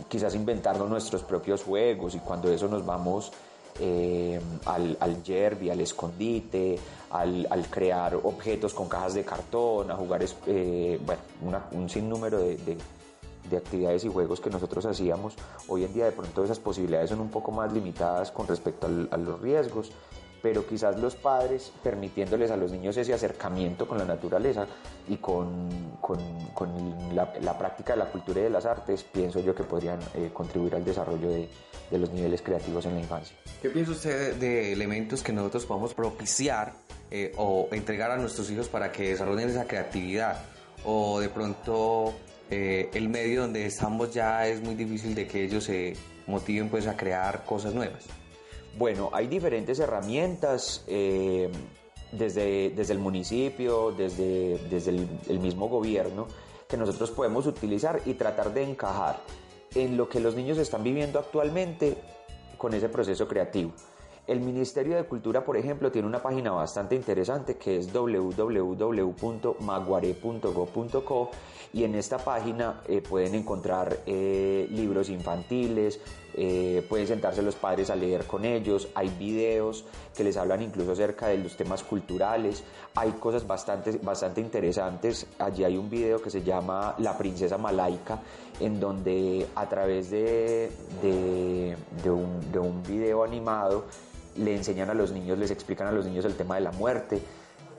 quizás inventarnos nuestros propios juegos y cuando eso nos vamos eh, al, al yerby, al escondite, al, al, crear objetos con cajas de cartón, a jugar eh, bueno, un sinnúmero de, de, actividades y juegos que nosotros hacíamos. Hoy en día de pronto esas posibilidades son un poco más limitadas con respecto a los riesgos pero quizás los padres permitiéndoles a los niños ese acercamiento con la naturaleza y con, la, práctica de la cultura y de las artes, pienso yo que podrían eh, contribuir al desarrollo de, los niveles creativos en la infancia. ¿Qué piensa usted de elementos que nosotros podamos propiciar eh, o entregar a nuestros hijos para que desarrollen esa creatividad? O de pronto eh, el medio donde estamos ya es muy difícil de que ellos se motiven pues a crear cosas nuevas. Bueno, hay diferentes herramientas eh, desde, desde, el municipio, desde, desde el, mismo gobierno, que nosotros podemos utilizar y tratar de encajar en lo que los niños están viviendo actualmente con ese proceso creativo. El Ministerio de Cultura, por ejemplo, tiene una página bastante interesante que es www.maguare.gov.co y en esta página eh, pueden encontrar eh, libros infantiles, eh, pueden sentarse los padres a leer con ellos, hay videos que les hablan incluso acerca de los temas culturales, hay cosas bastante, bastante interesantes, allí hay un video que se llama La princesa malaica, en donde a través de, de, un, de un video animado le enseñan a los niños, les explican a los niños el tema de la muerte.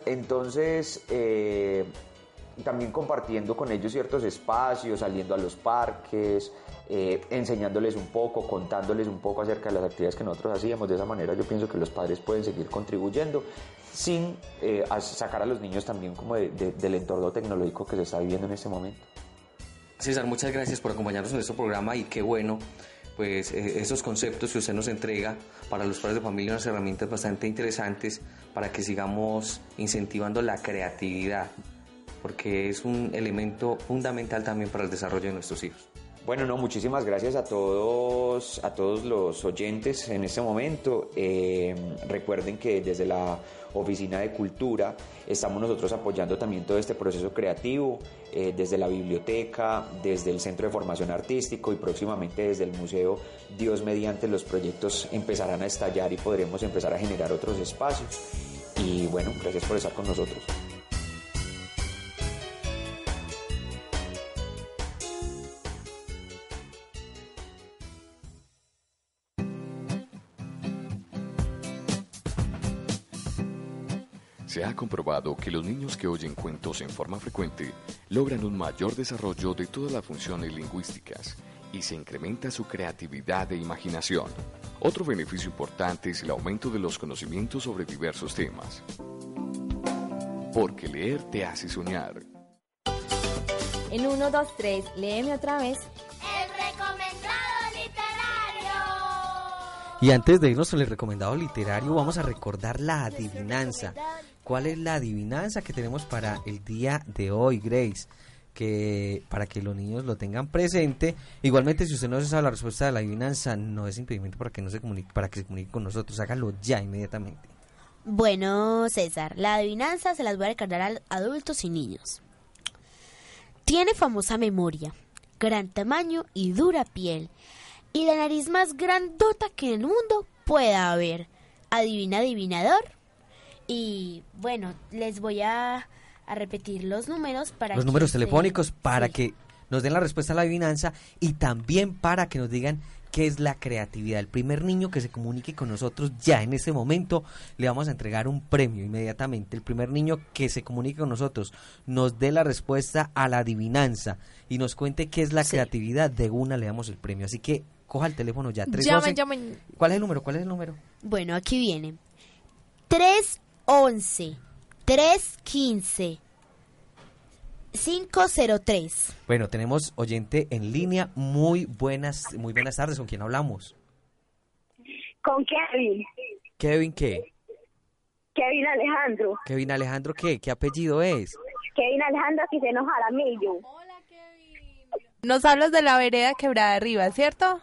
Entonces, también compartiendo con ellos ciertos espacios, saliendo a los parques, eh, enseñándoles un poco, contándoles un poco acerca de las actividades que nosotros hacíamos. De esa manera yo pienso que los padres pueden seguir contribuyendo sin eh, sacar a los niños también como de- de- del entorno tecnológico que se está viviendo en este momento. César, muchas gracias por acompañarnos en nuestro programa y qué bueno, pues eh, esos conceptos que usted nos entrega para los padres de familia, unas herramientas bastante interesantes para que sigamos incentivando la creatividad, porque es un elemento fundamental también para el desarrollo de nuestros hijos. Bueno, no, muchísimas gracias a todos, a todos los oyentes en este momento. Eh, recuerden que desde la Oficina de Cultura estamos nosotros apoyando también todo este proceso creativo, eh, desde la biblioteca, desde el Centro de Formación Artístico y próximamente desde el Museo Dios mediante los proyectos empezarán a estallar y podremos empezar a generar otros espacios. Y bueno, gracias por estar con nosotros. Se ha comprobado que los niños que oyen cuentos en forma frecuente logran un mayor desarrollo de todas las funciones lingüísticas y se incrementa su creatividad e imaginación. Otro beneficio importante es el aumento de los conocimientos sobre diversos temas. Porque leer te hace soñar. En 1, 2, 3, léeme otra vez. El recomendado literario. Y antes de irnos el recomendado literario, vamos a recordar la adivinanza. ¿Cuál es la adivinanza que tenemos para el día de hoy, Grace? Que para que los niños lo tengan presente. Igualmente, si usted no sabe la respuesta de la adivinanza, no es impedimento para que no se comunique, para que se comunique con nosotros. Hágalo ya inmediatamente. Bueno, César, la adivinanza se las voy a recordar a adultos y niños. Tiene famosa memoria, gran tamaño y dura piel, y la nariz más grandota que el mundo pueda haber. Adivina, adivinador. Y bueno, les voy a, a repetir los números para Los que números se- telefónicos para sí. que nos den la respuesta a la adivinanza y también para que nos digan qué es la creatividad. El primer niño que se comunique con nosotros ya en este momento le vamos a entregar un premio inmediatamente. El primer niño que se comunique con nosotros nos dé la respuesta a la adivinanza y nos cuente qué es la creatividad, de una le damos el premio. Así que coja el teléfono ya. 312. Llamen, llamen. ¿Cuál es el número? ¿Cuál es el número? Bueno, aquí viene. 311 315 503. Bueno, tenemos oyente en línea. Muy buenas, muy buenas tardes. ¿Con quién hablamos? Con Kevin. Kevin, ¿qué? Kevin Alejandro. Kevin Alejandro, ¿qué? ¿Qué apellido es? Kevin Alejandro Quiseno Jaramillo. Nos hablas de la vereda quebrada arriba, ¿cierto?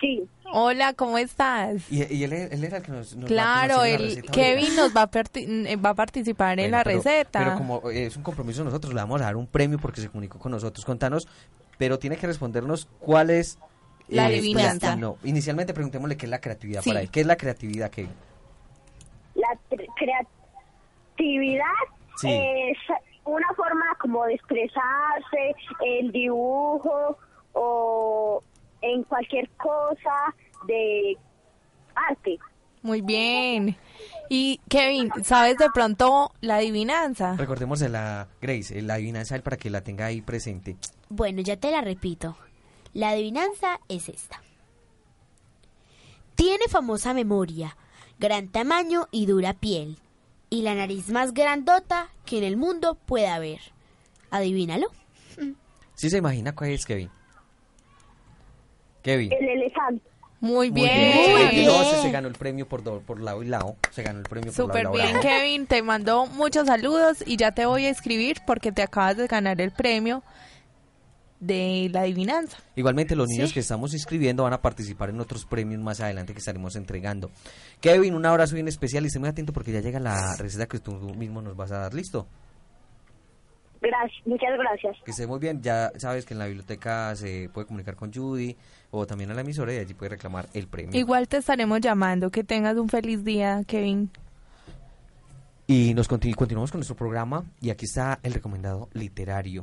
Sí. Hola, ¿cómo estás? Y, y él, él era el que nos, nos va- Claro, el receta Kevin nos va a, parti- eh, va a participar en la pero- receta. Pero como eh, es un compromiso de nosotros, le vamos a dar un premio porque se comunicó con nosotros. Contanos, pero tiene que respondernos cuál es... La eh, adivinanza. No, inicialmente preguntémosle qué es la creatividad Sí. para él. ¿Qué es la creatividad, Kevin? La cre- creatividad Sí. es una forma como de expresarse en dibujo o en cualquier cosa de arte. Muy bien. Y Kevin, ¿sabes de pronto la adivinanza? Recordemos de la Grace, eh, la adivinanza para que la tenga ahí presente. Bueno, ya te la repito. La adivinanza es esta. Tiene famosa memoria, gran tamaño y dura piel, y la nariz más grandota que en el mundo pueda haber. Adivínalo. ¿Sí se imagina cuál es, Kevin? Kevin. El elefante. Muy Muy bien. ese se ganó el premio por, do- por lado y lado. Se ganó el premio por lado bien, lado. Kevin. Te mando muchos saludos y ya te voy a escribir porque te acabas de ganar el premio de la adivinanza. Igualmente los niños Sí. que estamos inscribiendo van a participar en otros premios más adelante que estaremos entregando. Kevin, un abrazo bien especial y esté muy atento porque ya llega la receta que tú mismo nos vas a dar. ¿Listo? Gracias, muchas gracias. Que esté muy bien. Ya sabes que en la biblioteca se puede comunicar con Judy o también a la emisora y allí puede reclamar el premio. Igual te estaremos llamando. Que tengas un feliz día, Kevin. Y nos continu- continuamos con nuestro programa y aquí está el recomendado literario.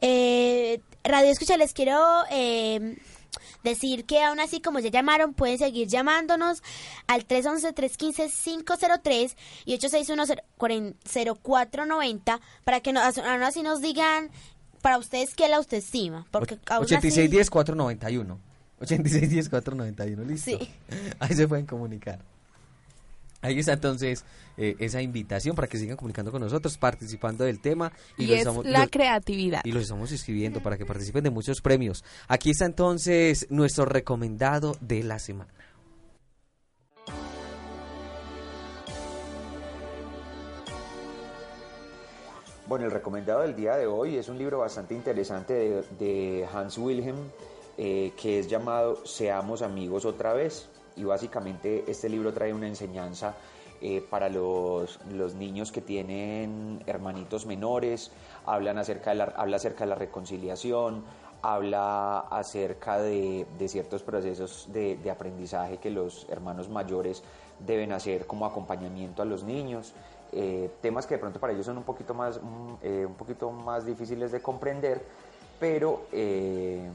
Eh, Radio Escucha, les quiero eh, decir que aún así como ya llamaron pueden seguir llamándonos al 311-315-503 y 861-0490 para que nos, aún así nos digan para ustedes qué es la autoestima. Porque aún así- 8610-491. 8610-491, listo. Sí. Ahí se pueden comunicar. Ahí está entonces eh, esa invitación para que sigan comunicando con nosotros, participando del tema. Y, los es estamos- la los- creatividad. Y los estamos escribiendo para que participen de muchos premios. Aquí está entonces nuestro recomendado de la semana. Bueno, el recomendado del día de hoy es un libro bastante interesante de, de Hans Wilhelm eh, que es llamado Seamos amigos otra vez y básicamente este libro trae una enseñanza eh, para los, los niños que tienen hermanitos menores, hablan acerca de la, habla acerca de la reconciliación, habla acerca de, de ciertos procesos de, de aprendizaje que los hermanos mayores deben hacer como acompañamiento a los niños. Eh, temas que de pronto para ellos son un poquito más, mm, eh, un poquito más difíciles de comprender, pero eh,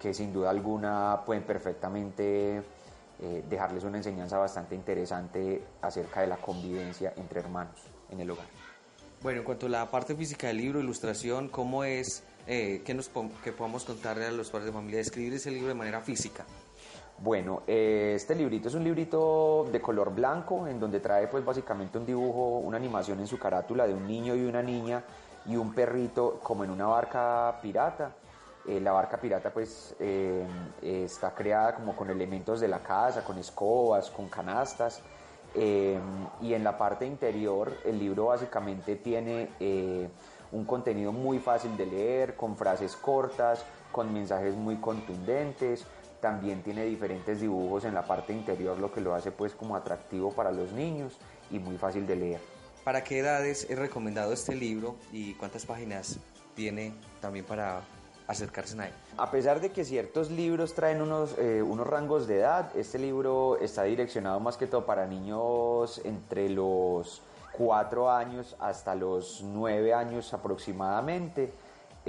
que sin duda alguna pueden perfectamente eh, dejarles una enseñanza bastante interesante acerca de la convivencia entre hermanos en el hogar. Bueno, en cuanto a la parte física del libro, ilustración, ¿cómo es eh, que, nos, que podamos contarle a los padres de familia, describir ese libro de manera física? Bueno, eh, este librito es un librito de color blanco en donde trae pues básicamente un dibujo, una animación en su carátula de un niño y una niña y un perrito como en una barca pirata. Eh, la barca pirata pues eh, está creada como con elementos de la casa, con escobas, con canastas. y en la parte interior el libro básicamente tiene un contenido muy fácil de leer, con frases cortas, con mensajes muy contundentes. También tiene diferentes dibujos en la parte interior, lo que lo hace pues como atractivo para los niños y muy fácil de leer. ¿Para qué edades es recomendado este libro y cuántas páginas tiene también para acercarse a él? A pesar de que ciertos libros traen unos, eh, unos rangos de edad, este libro está direccionado más que todo para niños entre los 4 años hasta los 9 años aproximadamente.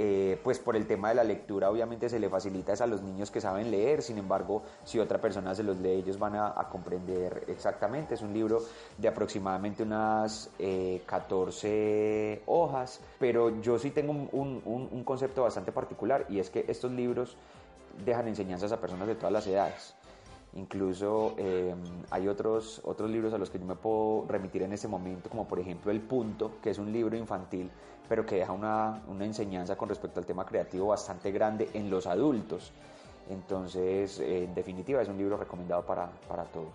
Eh, pues por el tema de la lectura obviamente se le facilita es a los niños que saben leer, sin embargo si otra persona se los lee ellos van a, comprender exactamente. Es un libro de aproximadamente unas eh, 14 hojas, pero yo sí tengo un, un- concepto bastante particular y es que estos libros dejan enseñanzas a personas de todas las edades. Incluso eh, hay otros, otros libros a los que yo me puedo remitir en este momento, como por ejemplo El Punto, que es un libro infantil, pero que deja una, una enseñanza con respecto al tema creativo bastante grande en los adultos. Entonces, eh, en definitiva, es un libro recomendado para, para todos.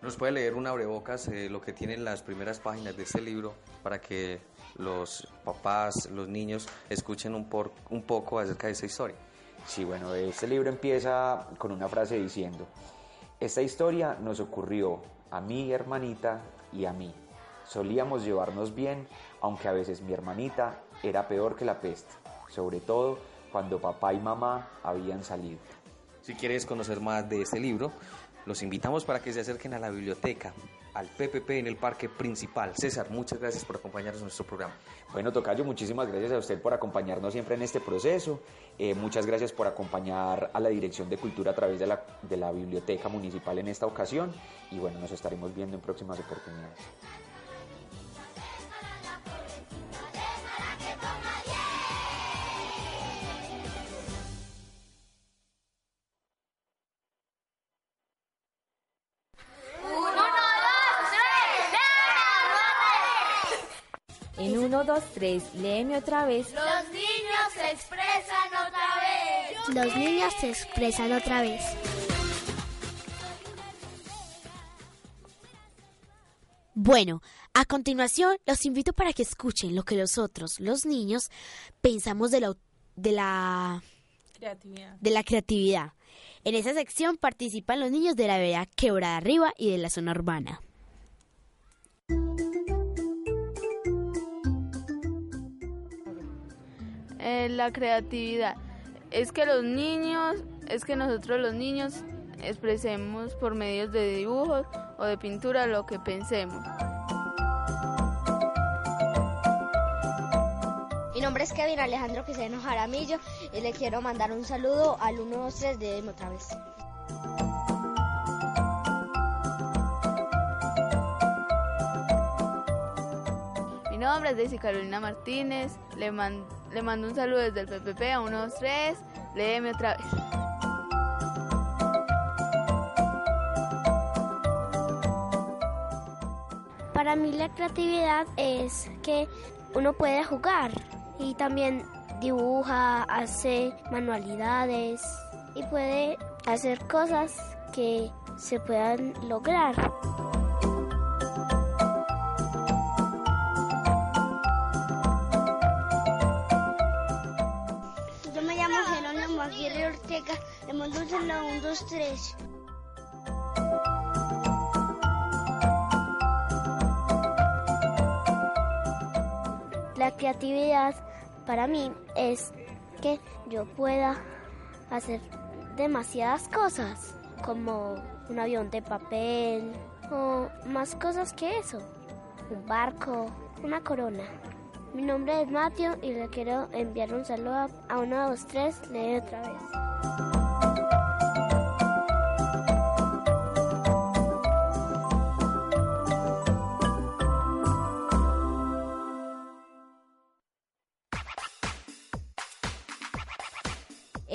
¿Nos puede leer un abrebocas eh, lo que tienen las primeras páginas de este libro para que los papás, los niños escuchen un, por- un poco acerca de esa historia? Sí, bueno, este libro empieza con una frase diciendo, esta historia nos ocurrió a mi hermanita y a mí. Solíamos llevarnos bien, aunque a veces mi hermanita era peor que la peste, sobre todo cuando papá y mamá habían salido. Si quieres conocer más de este libro, los invitamos para que se acerquen a la biblioteca, al PPP en el Parque Principal. César, muchas gracias por acompañarnos en nuestro programa. Bueno, Tocayo, muchísimas gracias a usted por acompañarnos siempre en este proceso. Eh, muchas gracias por acompañar a la Dirección de Cultura a través de la, de la Biblioteca Municipal en esta ocasión. Y bueno, nos estaremos viendo en próximas oportunidades. En 1, 2, 3, léeme otra vez. Los niños se expresan otra vez. Los niños se expresan otra vez. Bueno, a continuación los invito para que escuchen lo que nosotros, los niños, pensamos de la, de la, Creatividad. de la creatividad. En esa sección participan los niños de la vereda Quebrada Arriba y de la zona urbana. Eh, la creatividad. Es que los niños, es que nosotros los niños expresemos por medios de dibujos o de pintura lo que pensemos. Mi nombre es Kevin Alejandro Quiseno Jaramillo y le quiero mandar un saludo al 123 de otra vez. Mi nombre es Daisy Carolina Martínez. Le, man- le mando un saludo desde el PPP a 123. Léeme otra vez. Para mí la creatividad es que uno puede jugar y también dibuja, hace manualidades y puede hacer cosas que se puedan lograr. Saludo 1, 2, 3. La creatividad para mí es que yo pueda hacer demasiadas cosas, como un avión de papel o más cosas que eso, un barco, una corona. Mi nombre es Mateo y le quiero enviar un saludo a 1, 2, 3, lee otra vez.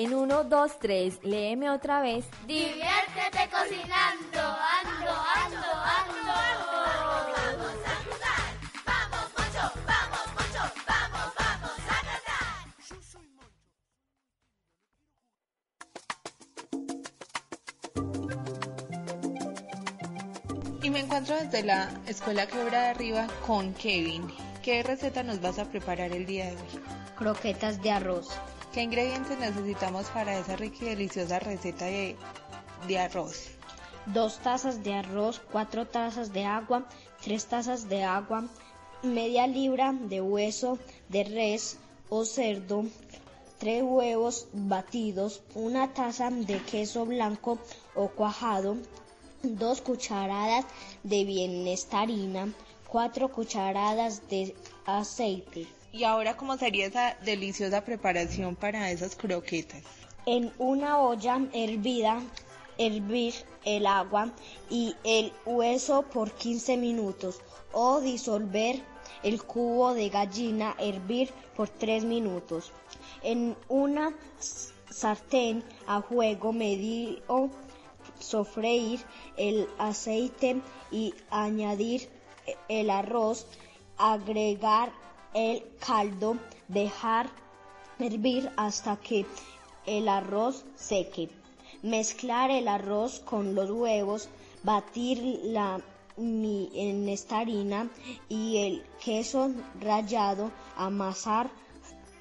En 1, 2, 3, léeme otra vez. Diviértete cocinando, ando, ando, ando, ando. Vamos a jugar, vamos, Moncho, vamos, Moncho, vamos, vamos a cantar. Y me encuentro desde la Escuela Quebra de Arriba con Kevin. ¿Qué receta nos vas a preparar el día de hoy? Croquetas de arroz. ¿Qué ingredientes necesitamos para esa rica y deliciosa receta de, de arroz? Dos tazas de arroz, cuatro tazas de agua, tres tazas de agua, media libra de hueso de res o cerdo, tres huevos batidos, una taza de queso blanco o cuajado, dos cucharadas de bienestarina, cuatro cucharadas de aceite. Y ahora, ¿cómo sería esa deliciosa preparación para esas croquetas? En una olla hervida, hervir el agua y el hueso por 15 minutos o disolver el cubo de gallina, hervir por 3 minutos. En una sartén a fuego medio, sofreír el aceite y añadir el arroz, agregar el caldo, dejar hervir hasta que el arroz seque. Mezclar el arroz con los huevos, batir la harina y el queso rallado, amasar,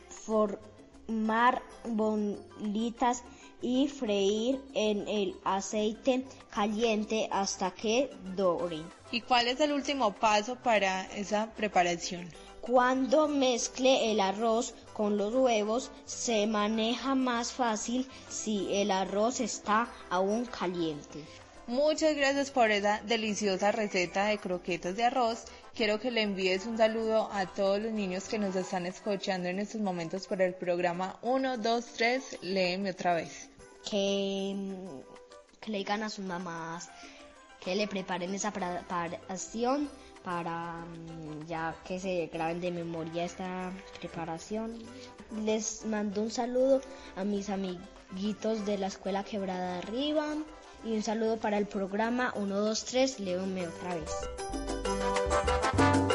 formar bolitas y freír en el aceite caliente hasta que doren. ¿Y cuál es el último paso para esa preparación? Cuando mezcle el arroz con los huevos, se maneja más fácil si el arroz está aún caliente. Muchas gracias por esa deliciosa receta de croquetas de arroz. Quiero que le envíes un saludo a todos los niños que nos están escuchando en estos momentos por el programa 1, 2, 3, léeme otra vez. Que, que le digan a sus mamás que le preparen esa preparación para mm, ya que se graben de memoria esta preparación. Les mando un saludo a mis amiguitos de la escuela Quebrada Arriba y un saludo para el programa 123 Leóme otra vez.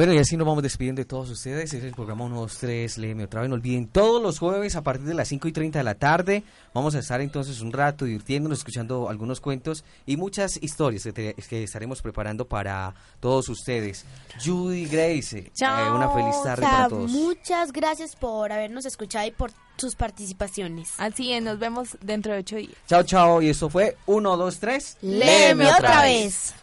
Bueno, y así nos vamos despidiendo de todos ustedes. Es el programa 123, léeme otra vez. No olviden, todos los jueves a partir de las 5 y 30 de la tarde vamos a estar entonces un rato divirtiéndonos, escuchando algunos cuentos y muchas historias que, te- que estaremos preparando para todos ustedes. Judy Grace, eh, una feliz tarde para todos. Muchas gracias por habernos escuchado y por sus participaciones. Así es, nos vemos dentro de ocho días. Chao, chao. Y esto fue 1, 2, 3, Léeme otra vez. Hasta